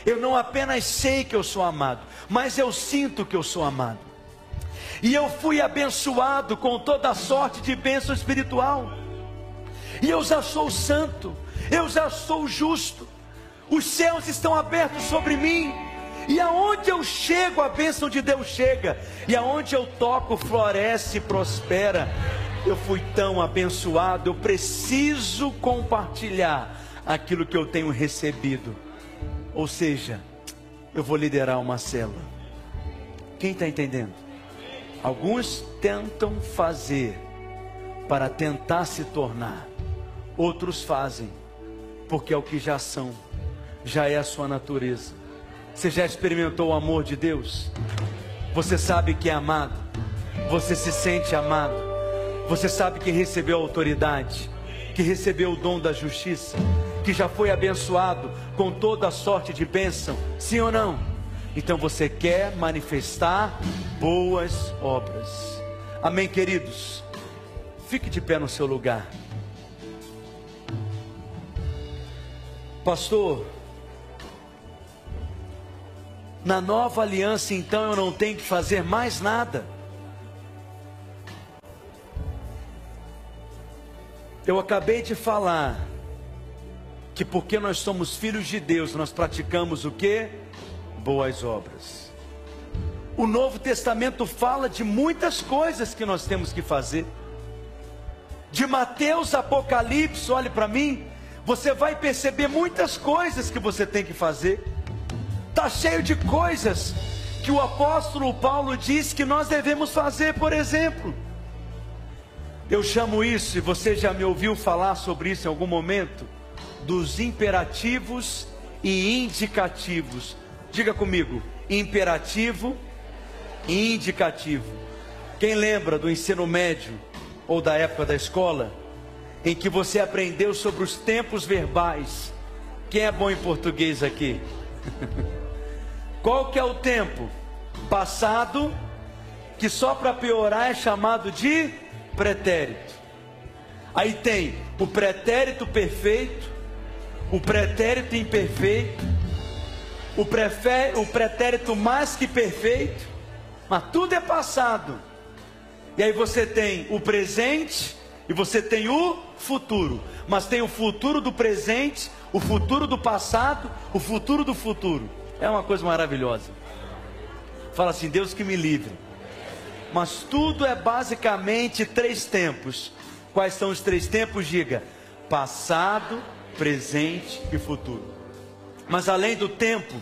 [SPEAKER 1] Eu não apenas sei que eu sou amado, mas eu sinto que eu sou amado. E eu fui abençoado com toda sorte de bênção espiritual. E eu já sou santo, eu já sou justo. Os céus estão abertos sobre mim. E aonde eu chego, a bênção de Deus chega. E aonde eu toco, floresce e prospera. Eu fui tão abençoado, eu preciso compartilhar aquilo que eu tenho recebido. Ou seja, eu vou liderar uma célula. Quem está entendendo? Alguns tentam fazer para tentar se tornar, outros fazem porque é o que já são, já é a sua natureza. Você já experimentou o amor de Deus? Você sabe que é amado. Você se sente amado. Você sabe que recebeu autoridade, que recebeu o dom da justiça, que já foi abençoado com toda a sorte de bênção. Sim ou não? Então você quer manifestar boas obras. Amém, queridos? Fique de pé no seu lugar. Pastor, na nova aliança, então eu não tenho que fazer mais nada. Eu acabei de falar que porque nós somos filhos de Deus, nós praticamos o que? Boas obras. O Novo Testamento fala de muitas coisas que nós temos que fazer. De Mateus Apocalipse, olhe para mim, você vai perceber muitas coisas que você tem que fazer. Está cheio de coisas que o apóstolo Paulo diz que nós devemos fazer, por exemplo. Eu chamo isso, e você já me ouviu falar sobre isso em algum momento, dos imperativos e indicativos. Diga comigo, imperativo e indicativo. Quem lembra do ensino médio ou da época da escola, em que você aprendeu sobre os tempos verbais? Quem é bom em português aqui? Qual que é o tempo? Passado, que só para piorar é chamado de pretérito. Aí tem o pretérito perfeito, o pretérito imperfeito, o, o pretérito mais que perfeito, mas tudo é passado. E aí você tem o presente e você tem o futuro, mas tem o futuro do presente, o futuro do passado, o futuro do futuro. É uma coisa maravilhosa. Fala assim: Deus que me livre. Mas tudo é basicamente três tempos. Quais são os três tempos? Diga: passado, presente e futuro. Mas além do tempo,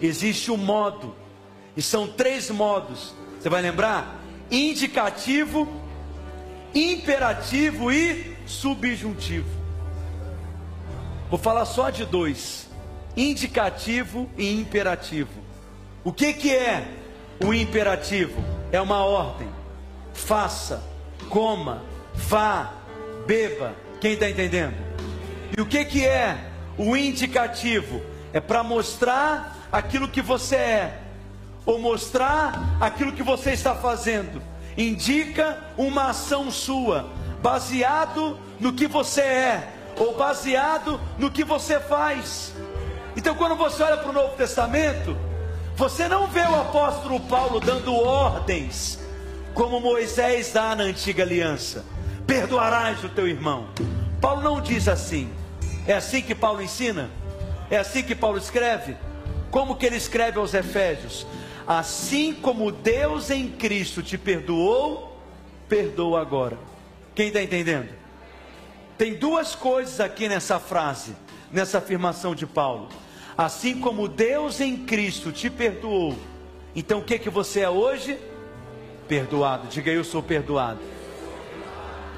[SPEAKER 1] existe o modo, e são três modos. Você vai lembrar? Indicativo, imperativo e subjuntivo. Vou falar só de dois indicativo e imperativo. O que, que é o imperativo? É uma ordem. Faça, coma, vá, beba. Quem está entendendo? E o que, que é o indicativo? É para mostrar aquilo que você é, ou mostrar aquilo que você está fazendo. Indica uma ação sua, baseado no que você é, ou baseado no que você faz. Então, quando você olha para o Novo Testamento, você não vê o apóstolo Paulo dando ordens, como Moisés dá na antiga aliança: perdoarás o teu irmão. Paulo não diz assim. É assim que Paulo ensina? É assim que Paulo escreve? Como que ele escreve aos Efésios? Assim como Deus em Cristo te perdoou, perdoa agora. Quem está entendendo? Tem duas coisas aqui nessa frase, nessa afirmação de Paulo assim como Deus em Cristo te perdoou, então o que que você é hoje? Perdoado. Diga eu sou perdoado.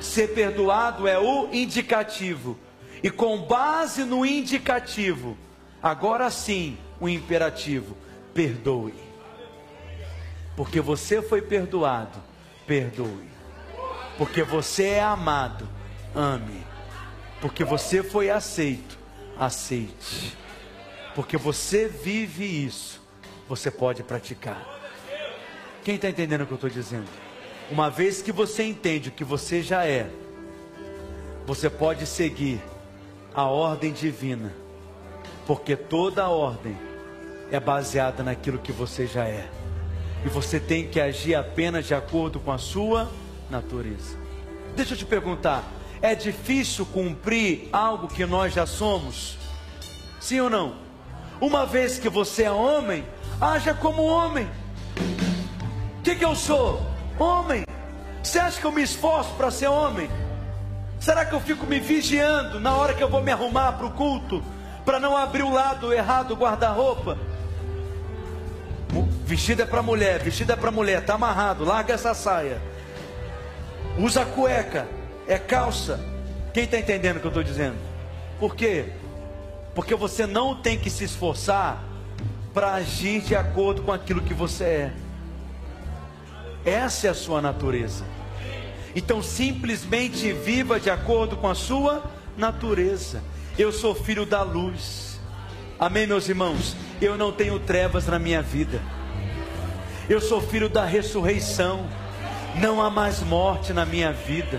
[SPEAKER 1] Ser perdoado é o indicativo. E com base no indicativo, agora sim, o imperativo, perdoe. Porque você foi perdoado, perdoe. Porque você é amado, ame. Porque você foi aceito, aceite porque você vive isso, você pode praticar. Quem está entendendo o que eu estou dizendo? Uma vez que você entende o que você já é, você pode seguir a ordem divina, porque toda ordem é baseada naquilo que você já é, e você tem que agir apenas de acordo com a sua natureza. Deixa eu te perguntar: é difícil cumprir algo que nós já somos? Sim ou não? Uma vez que você é homem, haja como homem. O que, que eu sou? Homem. Você acha que eu me esforço para ser homem? Será que eu fico me vigiando na hora que eu vou me arrumar para o culto, para não abrir o lado errado do guarda-roupa? Vestido é para mulher, vestido é para mulher, tá amarrado, larga essa saia. Usa cueca, é calça. Quem está entendendo o que eu estou dizendo? Por quê? Porque você não tem que se esforçar para agir de acordo com aquilo que você é. Essa é a sua natureza. Então simplesmente viva de acordo com a sua natureza. Eu sou filho da luz. Amém, meus irmãos? Eu não tenho trevas na minha vida. Eu sou filho da ressurreição. Não há mais morte na minha vida.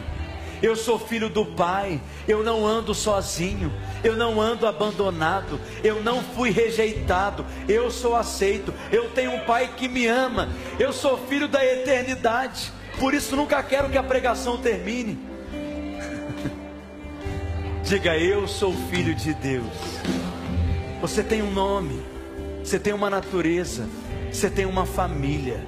[SPEAKER 1] Eu sou filho do Pai. Eu não ando sozinho. Eu não ando abandonado. Eu não fui rejeitado. Eu sou aceito. Eu tenho um Pai que me ama. Eu sou filho da eternidade. Por isso nunca quero que a pregação termine. Diga, eu sou filho de Deus. Você tem um nome, você tem uma natureza, você tem uma família.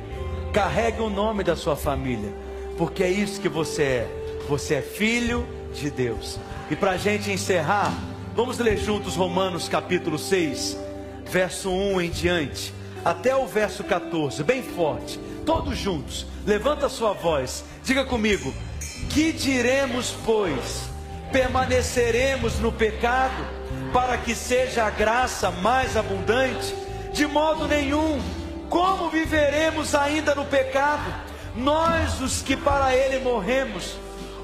[SPEAKER 1] Carregue o nome da sua família, porque é isso que você é. Você é filho de Deus. E para a gente encerrar, vamos ler juntos Romanos capítulo 6, verso 1 em diante, até o verso 14, bem forte, todos juntos. Levanta a sua voz, diga comigo: Que diremos, pois? Permaneceremos no pecado para que seja a graça mais abundante? De modo nenhum. Como viveremos ainda no pecado? Nós, os que para ele morremos,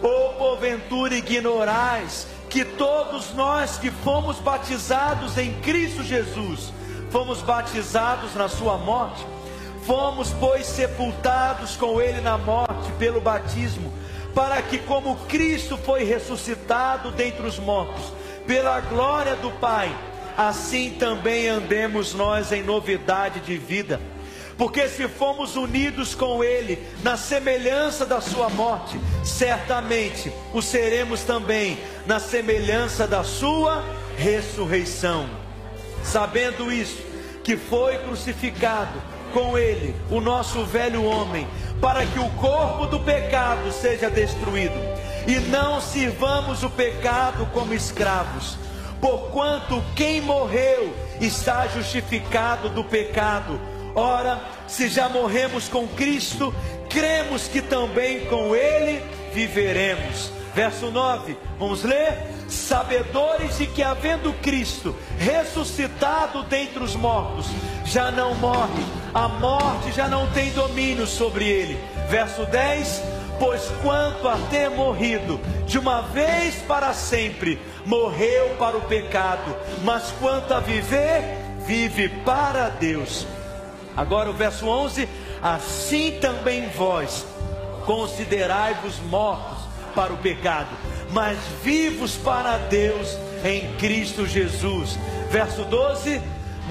[SPEAKER 1] ou porventura ignorais que todos nós que fomos batizados em Cristo Jesus, fomos batizados na sua morte? Fomos, pois, sepultados com ele na morte pelo batismo, para que, como Cristo foi ressuscitado dentre os mortos, pela glória do Pai, assim também andemos nós em novidade de vida. Porque se fomos unidos com Ele na semelhança da Sua morte, certamente o seremos também na semelhança da Sua ressurreição. Sabendo isso, que foi crucificado com ele o nosso velho homem, para que o corpo do pecado seja destruído, e não sirvamos o pecado como escravos, porquanto quem morreu está justificado do pecado. Ora, se já morremos com Cristo, cremos que também com Ele viveremos. Verso 9, vamos ler? Sabedores de que, havendo Cristo ressuscitado dentre os mortos, já não morre, a morte já não tem domínio sobre ele. Verso 10: Pois quanto a ter morrido de uma vez para sempre, morreu para o pecado, mas quanto a viver, vive para Deus. Agora o verso 11: Assim também vós considerai-vos mortos para o pecado, mas vivos para Deus em Cristo Jesus. Verso 12: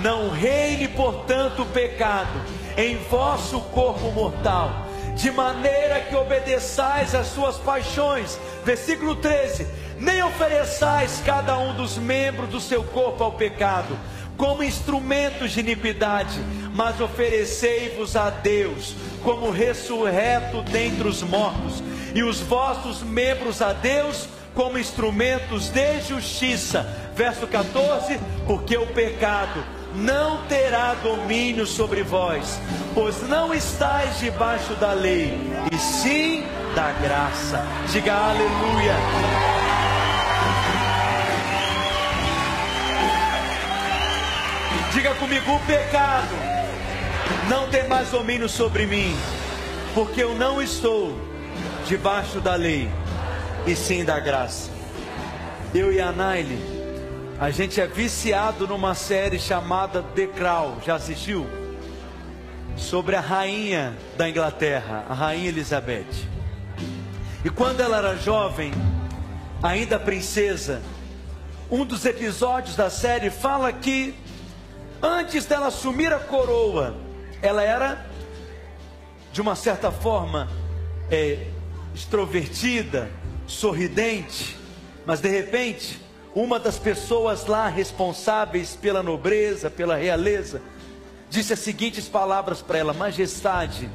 [SPEAKER 1] Não reine, portanto, o pecado em vosso corpo mortal, de maneira que obedeçais às suas paixões. Versículo 13: Nem ofereçais cada um dos membros do seu corpo ao pecado, como instrumentos de iniquidade, mas oferecei-vos a Deus como ressurreto dentre os mortos e os vossos membros a Deus como instrumentos de justiça. Verso 14: Porque o pecado não terá domínio sobre vós, pois não estáis debaixo da lei, e sim da graça. Diga aleluia. Diga comigo: o pecado não tem mais domínio sobre mim, porque eu não estou debaixo da lei, e sim da graça. Eu e a Naile, a gente é viciado numa série chamada The Crown, já assistiu? Sobre a rainha da Inglaterra, a rainha Elizabeth. E quando ela era jovem, ainda princesa, um dos episódios da série fala que antes dela assumir a coroa, ela era, de uma certa forma, é, extrovertida, sorridente, mas de repente, uma das pessoas lá responsáveis pela nobreza, pela realeza, disse as seguintes palavras para ela: Majestade,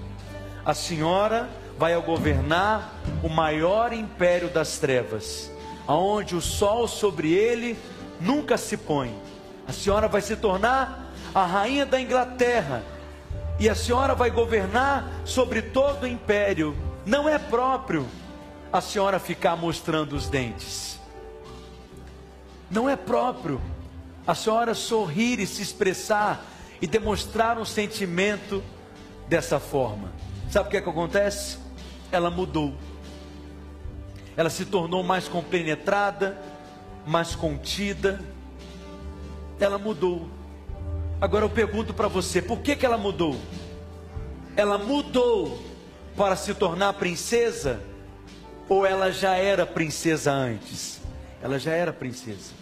[SPEAKER 1] a senhora vai governar o maior império das trevas, aonde o sol sobre ele nunca se põe. A senhora vai se tornar a rainha da Inglaterra, e a senhora vai governar sobre todo o império não é próprio a senhora ficar mostrando os dentes. Não é próprio a senhora sorrir e se expressar e demonstrar um sentimento dessa forma. Sabe o que, é que acontece? Ela mudou. Ela se tornou mais compenetrada, mais contida. Ela mudou. Agora eu pergunto para você, por que, que ela mudou? Ela mudou para se tornar princesa? Ou ela já era princesa antes? Ela já era princesa.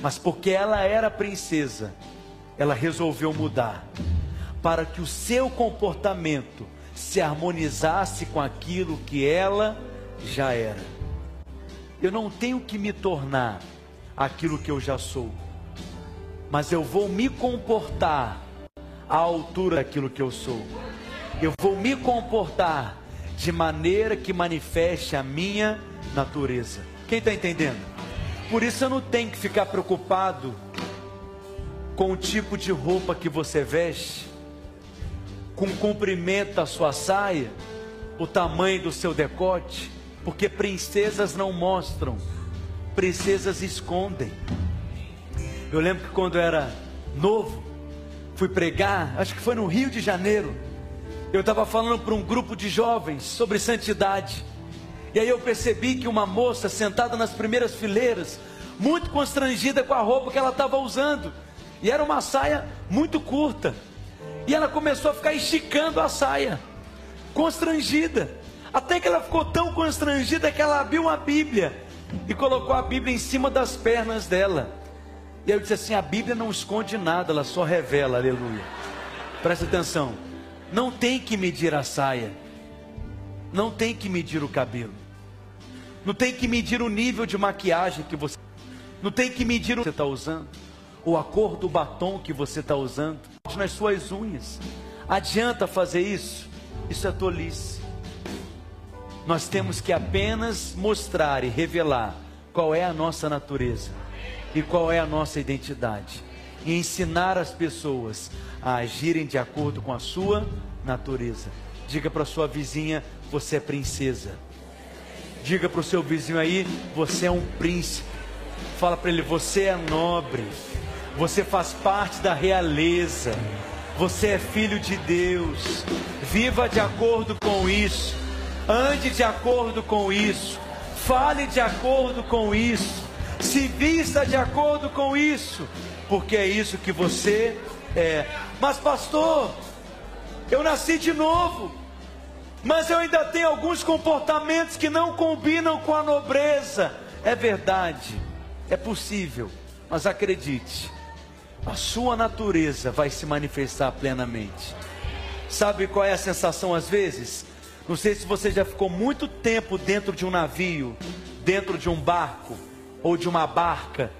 [SPEAKER 1] Mas porque ela era princesa, ela resolveu mudar para que o seu comportamento se harmonizasse com aquilo que ela já era. Eu não tenho que me tornar aquilo que eu já sou, mas eu vou me comportar à altura daquilo que eu sou. Eu vou me comportar de maneira que manifeste a minha natureza. Quem está entendendo? Por isso eu não tenho que ficar preocupado com o tipo de roupa que você veste, com o comprimento da sua saia, o tamanho do seu decote, porque princesas não mostram, princesas escondem. Eu lembro que quando eu era novo, fui pregar, acho que foi no Rio de Janeiro. Eu estava falando para um grupo de jovens sobre santidade. E aí eu percebi que uma moça sentada nas primeiras fileiras, muito constrangida com a roupa que ela estava usando, e era uma saia muito curta. E ela começou a ficar esticando a saia, constrangida. Até que ela ficou tão constrangida que ela abriu uma Bíblia e colocou a Bíblia em cima das pernas dela. E aí eu disse assim: a Bíblia não esconde nada, ela só revela, aleluia. Presta atenção, não tem que medir a saia, não tem que medir o cabelo, não tem que medir o nível de maquiagem que você, não tem que medir o que você está usando, ou a cor do batom que você está usando, nas suas unhas. Adianta fazer isso? Isso é tolice. Nós temos que apenas mostrar e revelar qual é a nossa natureza e qual é a nossa identidade. E ensinar as pessoas a agirem de acordo com a sua natureza. Diga para sua vizinha: você é princesa. Diga para o seu vizinho aí: você é um príncipe. Fala para ele: você é nobre. Você faz parte da realeza. Você é filho de Deus. Viva de acordo com isso ande de acordo com isso, fale de acordo com isso, se vista de acordo com isso, porque é isso que você é. Mas, pastor, eu nasci de novo, mas eu ainda tenho alguns comportamentos que não combinam com a nobreza. É verdade, é possível, mas acredite, a sua natureza vai se manifestar plenamente. Sabe qual é a sensação às vezes? Não sei se você já ficou muito tempo dentro de um navio, dentro de um barco ou de uma barca.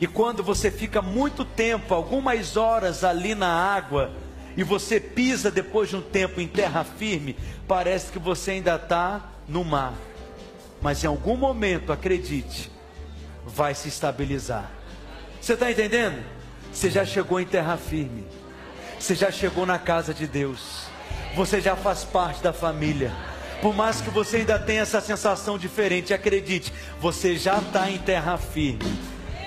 [SPEAKER 1] E quando você fica muito tempo, algumas horas ali na água, e você pisa depois de um tempo em terra firme, parece que você ainda está no mar. Mas em algum momento, acredite, vai se estabilizar. Você está entendendo? Você já chegou em terra firme. Você já chegou na casa de Deus você já faz parte da família. Por mais que você ainda tenha essa sensação diferente, acredite, você já está em terra firme.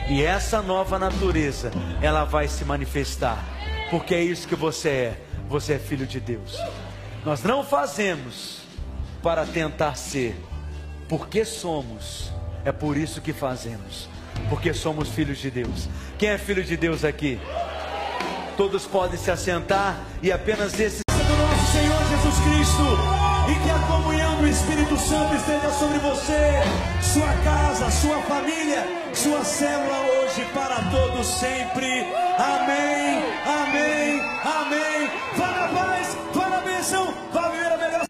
[SPEAKER 1] E essa nova natureza, ela vai se manifestar. Porque é isso que você é. Você é filho de Deus. Nós não fazemos para tentar ser, porque somos. É por isso que fazemos. Porque somos filhos de Deus. Quem é filho de Deus aqui? Todos podem se assentar e apenas esse
[SPEAKER 2] Cristo e que a do Espírito Santo esteja sobre você, sua casa, sua família, sua célula hoje para todos sempre. Amém.